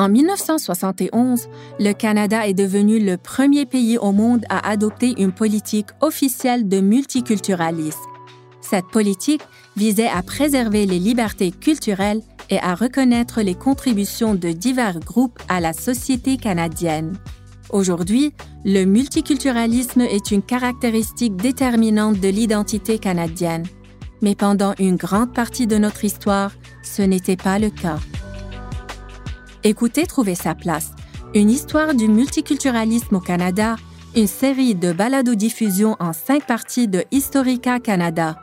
En 1971, le Canada est devenu le premier pays au monde à adopter une politique officielle de multiculturalisme. Cette politique visait à préserver les libertés culturelles et à reconnaître les contributions de divers groupes à la société canadienne. Aujourd'hui, le multiculturalisme est une caractéristique déterminante de l'identité canadienne. Mais pendant une grande partie de notre histoire, ce n'était pas le cas. Écoutez Trouver sa place, une histoire du multiculturalisme au Canada, une série de balados-diffusion en cinq parties de Historica Canada.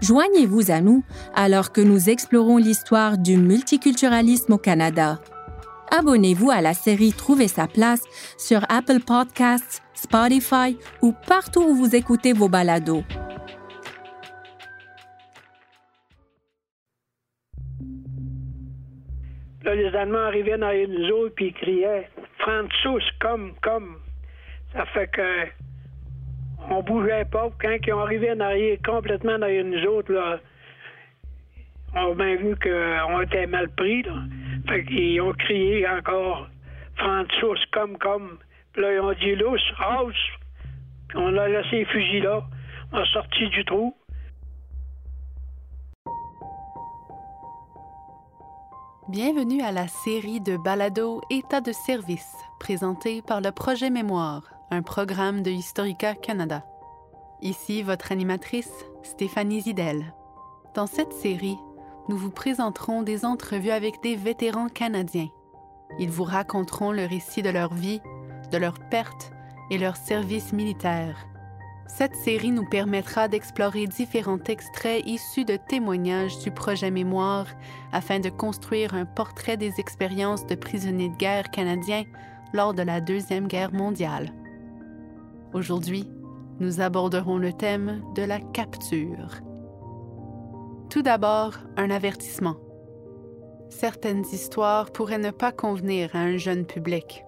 Joignez-vous à nous alors que nous explorons l'histoire du multiculturalisme au Canada. Abonnez-vous à la série Trouver sa place sur Apple Podcasts, Spotify ou partout où vous écoutez vos balados. Là, les Allemands arrivaient dans une zone puis ils criaient Franzus, comme, comme. Ça fait que on bougeait pas. Quand ils ont arrivé complètement dans une autres, là, on a bien vu qu'on était mal pris. Là. Fait qu'ils ont crié encore Franzus, comme, comme. Puis là, ils ont dit Lousse, house. Puis on a laissé les fusils là. On a sorti du trou. Bienvenue à la série de balado État de service, présentée par le Projet Mémoire, un programme de Historica Canada. Ici votre animatrice, Stéphanie Zidel. Dans cette série, nous vous présenterons des entrevues avec des vétérans canadiens. Ils vous raconteront le récit de leur vie, de leurs pertes et leur service militaire. Cette série nous permettra d'explorer différents extraits issus de témoignages du projet Mémoire afin de construire un portrait des expériences de prisonniers de guerre canadiens lors de la Deuxième Guerre mondiale. Aujourd'hui, nous aborderons le thème de la capture. Tout d'abord, un avertissement. Certaines histoires pourraient ne pas convenir à un jeune public.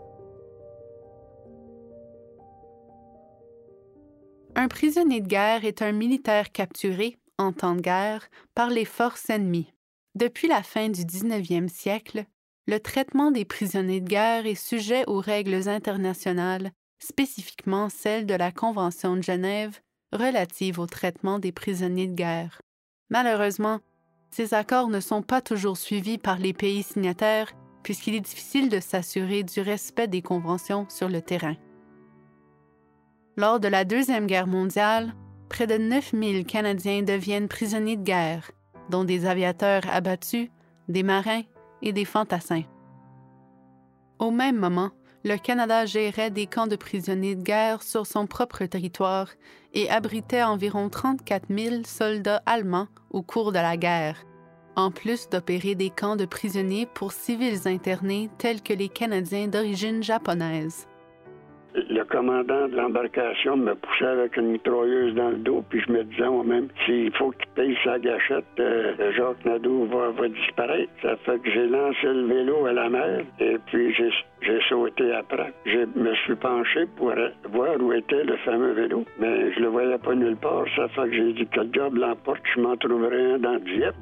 Un prisonnier de guerre est un militaire capturé, en temps de guerre, par les forces ennemies. Depuis la fin du 19e siècle, le traitement des prisonniers de guerre est sujet aux règles internationales, spécifiquement celles de la Convention de Genève relative au traitement des prisonniers de guerre. Malheureusement, ces accords ne sont pas toujours suivis par les pays signataires puisqu'il est difficile de s'assurer du respect des conventions sur le terrain. Lors de la Deuxième Guerre mondiale, près de 9000 Canadiens deviennent prisonniers de guerre, dont des aviateurs abattus, des marins et des fantassins. Au même moment, le Canada gérait des camps de prisonniers de guerre sur son propre territoire et abritait environ 34 000 soldats allemands au cours de la guerre, en plus d'opérer des camps de prisonniers pour civils internés tels que les Canadiens d'origine japonaise le commandant de l'embarcation me poussait avec une mitrailleuse dans le dos, puis je me disais moi-même, s'il faut qu'il paye sa gâchette, euh, Jacques Nadeau va, disparaître. Ça fait que j'ai lancé le vélo à la mer, et puis j'ai sauté après. Je me suis penché pour voir où était le fameux vélo, mais je le voyais pas nulle part. Ça fait que j'ai dit que le job l'emporte, je m'en trouverai un dans Dieppe.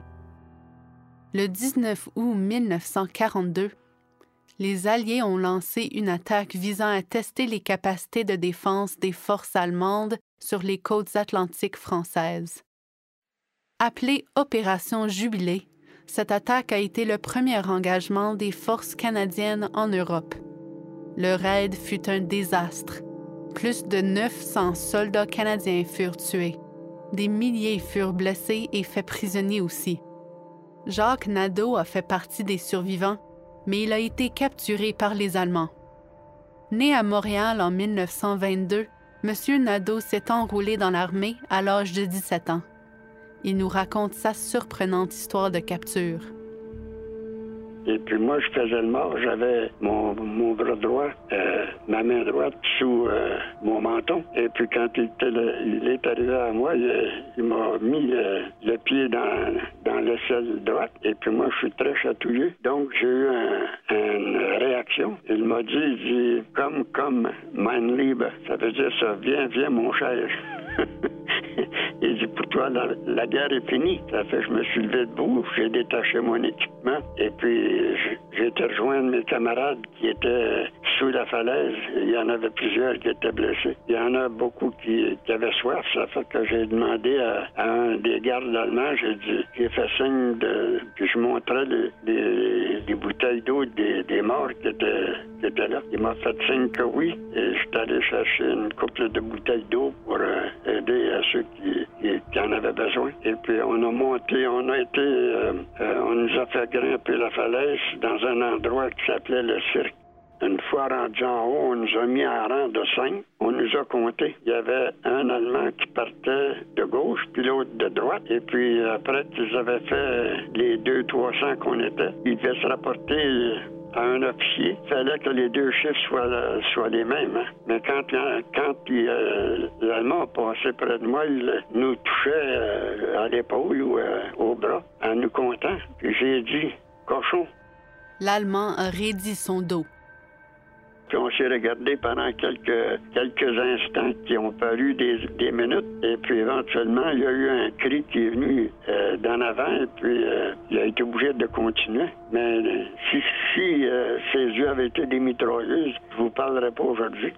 Le 19 août 1942, les Alliés ont lancé une attaque visant à tester les capacités de défense des forces allemandes sur les côtes atlantiques françaises. Appelée Opération Jubilé, cette attaque a été le premier engagement des forces canadiennes en Europe. Le raid fut un désastre. Plus de 900 soldats canadiens furent tués. Des milliers furent blessés et faits prisonniers aussi. Jacques Nadeau a fait partie des survivants mais il a été capturé par les Allemands. Né à Montréal en 1922, M. Nadeau s'est enrôlé dans l'armée à l'âge de 17 ans. Il nous raconte sa surprenante histoire de capture. Et puis moi, je faisais le mort. J'avais mon, bras droit, euh, ma main droite sous euh, mon menton. Et puis quand il, il est arrivé à moi, il, m'a mis le, pied dans, dans l'aisselle droite. Et puis moi, je suis très chatouillé. Donc j'ai eu une réaction. Il m'a dit, dit, comme, comme, mein Liebe. Ça veut dire ça, viens, viens, mon cher. dit, pour toi, la, guerre est finie. Ça fait je me suis levé debout, j'ai détaché mon équipement et puis j'ai été rejoindre mes camarades qui étaient sous la falaise. Il y en avait plusieurs qui étaient blessés. Il y en a beaucoup qui, avaient soif. Ça fait que j'ai demandé à, un des gardes allemands, j'ai dit, j'ai fait signe de, je montrais les, bouteilles d'eau des, des, morts qui étaient, qui étaient là. Il m'a fait signe que oui et je suis allé chercher une couple de bouteilles d'eau pour euh, aider à ceux qui, qui, en besoin. Et puis on a monté, on a été, euh, euh, on nous a fait grimper la falaise dans un endroit qui s'appelait le cirque. Une fois rendu en haut, on nous a mis en rang de cinq. On nous a compté. Il y avait un Allemand qui partait de gauche, puis l'autre de droite. Et puis après qu'ils avaient fait les deux, trois cents qu'on était, ils devaient se rapporter à un officier, il fallait que les deux chiffres soient, soient les mêmes. Hein. Mais quand, quand euh, l'Allemand passait près de moi, il nous touchait euh, à l'épaule ou euh, au bras en nous comptant. J'ai dit, cochon. L'Allemand a raidi son dos. Puis on s'est regardé pendant quelques, quelques instants qui ont paru des, des, minutes. Et puis éventuellement, il y a eu un cri qui est venu euh, d'en avant. Et puis euh, il a été obligé de continuer. Mais euh, si, si ses yeux avaient été des mitrailleuses, je vous parlerais pas aujourd'hui.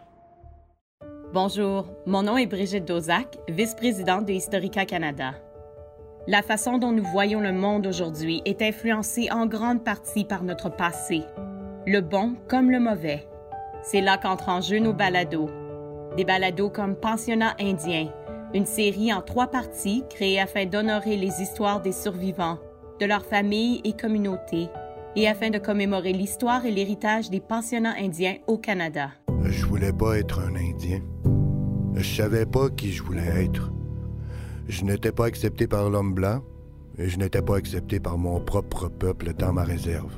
Bonjour, mon nom est Brigitte Dozac, vice-présidente de Historica Canada. La façon dont nous voyons le monde aujourd'hui est influencée en grande partie par notre passé, le bon comme le mauvais. C'est là qu'entrent en jeu nos balados. Des balados comme Pensionnat indien, une série en trois parties créée afin d'honorer les histoires des survivants, de leurs familles et communautés, et afin de commémorer l'histoire et l'héritage des pensionnats indiens au Canada. Je voulais pas être un Indien. Je savais pas qui je voulais être. Je n'étais pas accepté par l'homme blanc et je n'étais pas accepté par mon propre peuple dans ma réserve.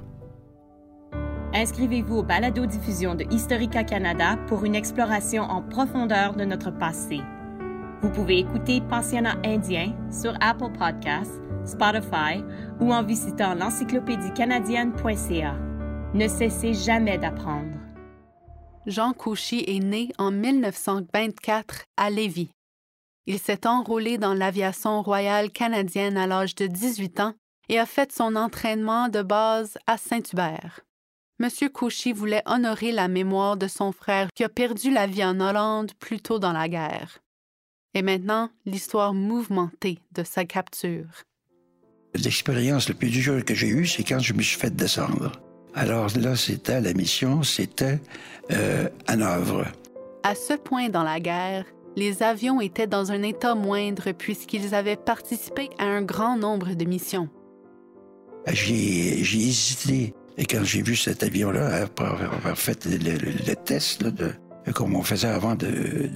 Inscrivez-vous au balado-diffusion de Historica Canada pour une exploration en profondeur de notre passé. Vous pouvez écouter Pensionnat indien sur Apple Podcasts, Spotify ou en visitant l'encyclopédie canadienne.ca. Ne cessez jamais d'apprendre. Jean Couchy est né en 1924 à Lévis. Il s'est enrôlé dans l'aviation royale canadienne à l'âge de 18 ans et a fait son entraînement de base à Saint-Hubert. M. Cauchy voulait honorer la mémoire de son frère qui a perdu la vie en Hollande plus tôt dans la guerre. Et maintenant, l'histoire mouvementée de sa capture. L'expérience la plus dure que j'ai eue, c'est quand je me suis fait descendre. Alors là, c'était la mission, c'était euh, Hanovre. À ce point dans la guerre, les avions étaient dans un état moindre puisqu'ils avaient participé à un grand nombre de missions. J'ai hésité et quand j'ai vu cet avion-là, après avoir fait le, test, de, comme on faisait avant de,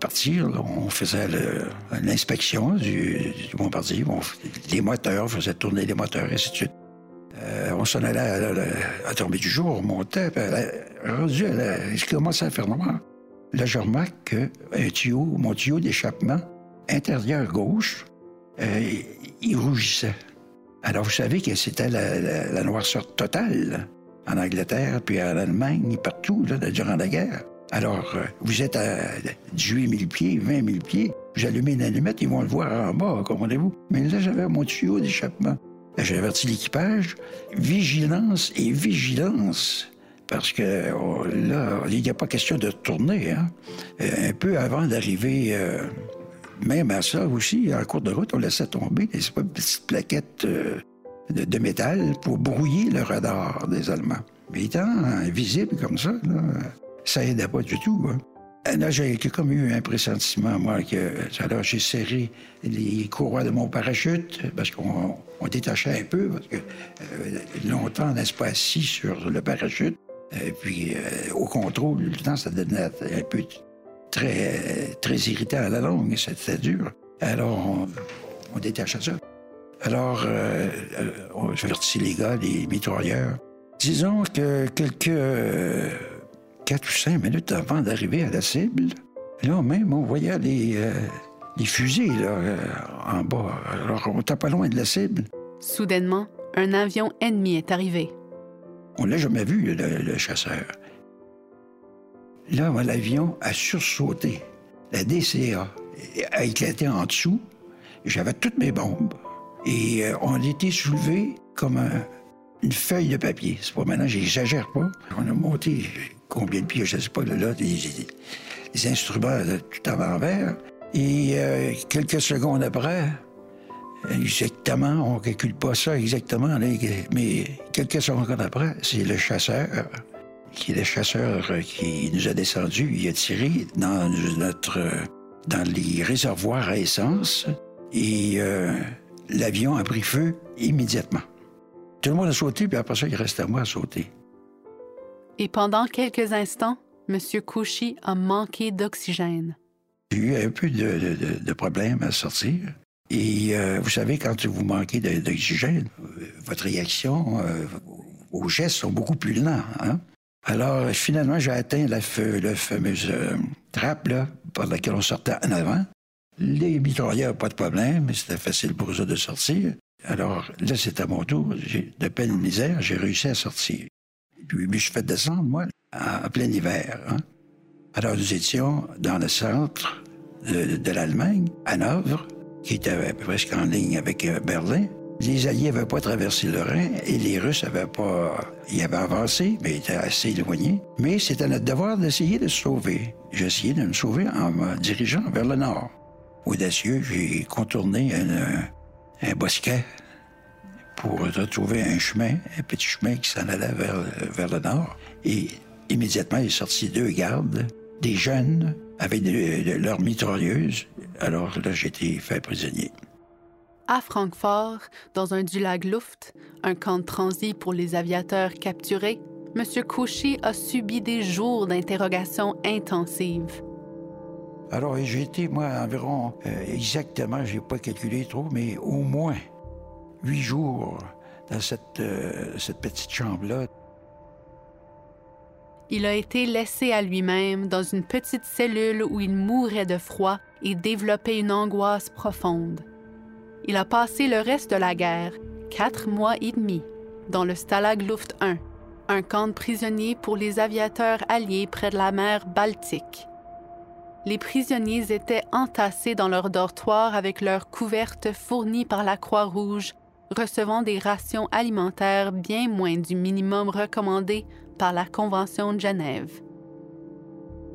partir, on faisait l'inspection du, du bombardier, les moteurs, on faisait tourner les moteurs, et ainsi de suite. Euh, on s'en allait à, tomber du jour, on montait, puis rendu, il commençait à faire noir. Là, je remarque qu'un tuyau, mon tuyau d'échappement intérieur gauche, euh, il rougissait. Alors, vous savez que c'était la, noirceur totale en Angleterre, puis en Allemagne, partout, là, durant la guerre. Alors, euh, vous êtes à 18 000 pieds, 20 000 pieds, vous allumez une allumette, ils vont le voir en bas, comprenez-vous? Mais là, j'avais mon tuyau d'échappement. J'ai averti l'équipage, vigilance et vigilance. Parce que oh, là, il n'y a pas question de tourner. Hein? Euh, un peu avant d'arriver euh, même à ça aussi, en cours de route, on laissait tomber des petites plaquettes euh, de, métal pour brouiller le radar des Allemands. Mais étant invisible comme ça, ça aidait pas du tout. Hein. Là, j'ai comme eu un pressentiment, moi, que alors j'ai serré les courroies de mon parachute parce qu'on détachait un peu, parce que euh, longtemps, on n'est pas assis sur le parachute. Et puis, euh, au contrôle, le temps, ça devenait un peu très, très irritant à la longue, c'était dur. Alors, on, on détache ça. Alors, euh, euh, on avertit les gars, les mitrailleurs. Disons que quelques euh, quatre ou cinq minutes avant d'arriver à la cible, là même, on voyait les, les fusils là, en bas. Alors, on n'était pas loin de la cible. Soudainement, un avion ennemi est arrivé. On l'a jamais vu, le chasseur. Là, l'avion a sursauté. La DCA a éclaté en dessous J'avais toutes mes bombes. Et euh, on était soulevés comme une feuille de papier. C'est pas maintenant, j'exagère pas. On a monté combien de pieds, je sais pas, là, des, instruments tout en l'envers. Et euh, quelques secondes après, exactement, on calcule pas ça exactement, mais quelques secondes après, c'est le chasseur qui est le chasseur qui nous a descendu. Il a tiré dans notre dans les réservoirs à essence et euh, l'avion a pris feu immédiatement. Tout le monde a sauté, puis après ça, il reste à moi à sauter. Et pendant quelques instants, M. Cauchy a manqué d'oxygène. J'ai eu un peu de, problèmes à sortir. Et euh, vous savez, quand vous manquez d'oxygène, votre réaction, euh, vos gestes sont beaucoup plus lents. Hein? Alors, finalement, j'ai atteint la, fameuse trappe là, par laquelle on sortait en avant. Les mitrailleurs, pas de problème, c'était facile pour eux de sortir. Alors là, c'était à mon tour. De peine misère, j'ai réussi à sortir. Puis, je suis fait descendre, moi, en, plein hiver. Hein. Alors, nous étions dans le centre de, l'Allemagne, Hanovre, qui était presque en ligne avec euh, Berlin. Les Alliés n'avaient pas traversé le Rhin et les Russes avaient pas. Ils avaient avancé, mais étaient assez éloignés. Mais c'était notre devoir d'essayer de se sauver. J'ai essayé de me sauver en me dirigeant vers le nord. Audacieux, j'ai contourné un, bosquet pour retrouver un chemin, un petit chemin qui s'en allait vers, le nord. Et immédiatement, il est sorti deux gardes, des jeunes, avec leurs mitrailleuses. Alors là, j'ai été fait prisonnier. À Francfort, dans un Dulag Luft, un camp de transit pour les aviateurs capturés, M. Cauchy a subi des jours d'interrogation intensive. Alors, j'ai été, moi, environ, euh, exactement, j'ai pas calculé trop, mais au moins huit jours dans cette, euh, cette petite chambre-là. Il a été laissé à lui-même dans une petite cellule où il mourait de froid et développait une angoisse profonde. Il a passé le reste de la guerre, quatre mois et demi, dans le Stalag Luft 1, un camp de prisonniers pour les aviateurs alliés près de la mer Baltique. Les prisonniers étaient entassés dans leur dortoir avec leurs couvertes fournies par la Croix-Rouge, recevant des rations alimentaires bien moins du minimum recommandé par la Convention de Genève.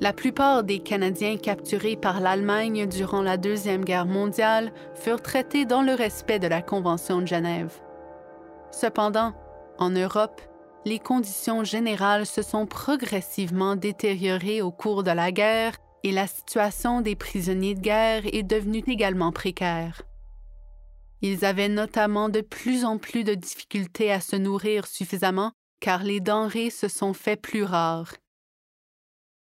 La plupart des Canadiens capturés par l'Allemagne durant la Deuxième Guerre mondiale furent traités dans le respect de la Convention de Genève. Cependant, en Europe, les conditions générales se sont progressivement détériorées au cours de la guerre et la situation des prisonniers de guerre est devenue également précaire. Ils avaient notamment de plus en plus de difficultés à se nourrir suffisamment car les denrées se sont fait plus rares.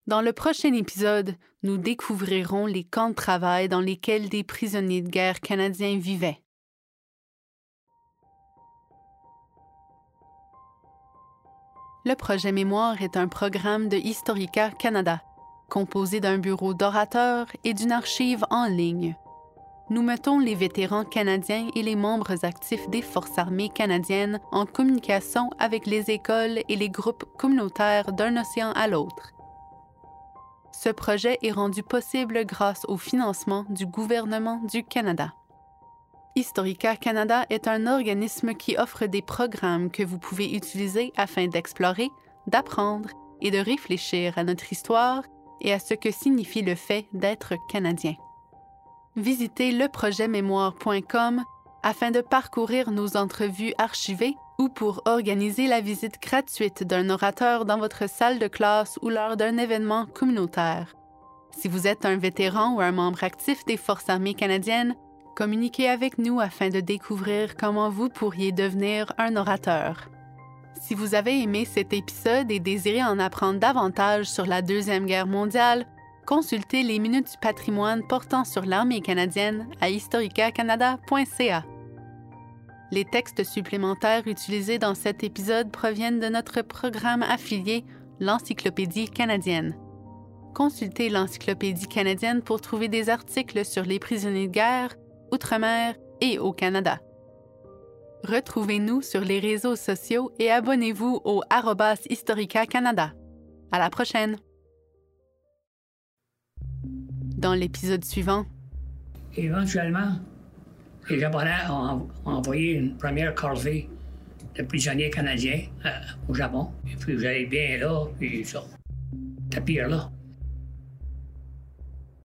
Dans le prochain épisode, nous découvrirons les camps de travail dans lesquels des prisonniers de guerre canadiens vivaient. Le projet Mémoire est un programme de Historica Canada, composé d'un bureau d'orateurs et d'une archive en ligne. Nous mettons les vétérans canadiens et les membres actifs des Forces armées canadiennes en communication avec les écoles et les groupes communautaires d'un océan à l'autre. Ce projet est rendu possible grâce au financement du gouvernement du Canada. Historica Canada est un organisme qui offre des programmes que vous pouvez utiliser afin d'explorer, d'apprendre et de réfléchir à notre histoire et à ce que signifie le fait d'être Canadien. Visitez leprojetmémoire.com afin de parcourir nos entrevues archivées ou pour organiser la visite gratuite d'un orateur dans votre salle de classe ou lors d'un événement communautaire. Si vous êtes un vétéran ou un membre actif des Forces armées canadiennes, communiquez avec nous afin de découvrir comment vous pourriez devenir un orateur. Si vous avez aimé cet épisode et désirez en apprendre davantage sur la Deuxième Guerre mondiale, consultez les minutes du patrimoine portant sur l'armée canadienne à historicacanada.ca. Les textes supplémentaires utilisés dans cet épisode proviennent de notre programme affilié, l'Encyclopédie canadienne. Consultez l'Encyclopédie canadienne pour trouver des articles sur les prisonniers de guerre, outre-mer et au Canada. Retrouvez-nous sur les réseaux sociaux et abonnez-vous au Historica Canada. À la prochaine! Dans l'épisode suivant, éventuellement, Les Japonais ont, envoyé une première corvée de prisonniers canadiens euh, au Japon. Puis j'allais bien là, puis ça. C'était pire là.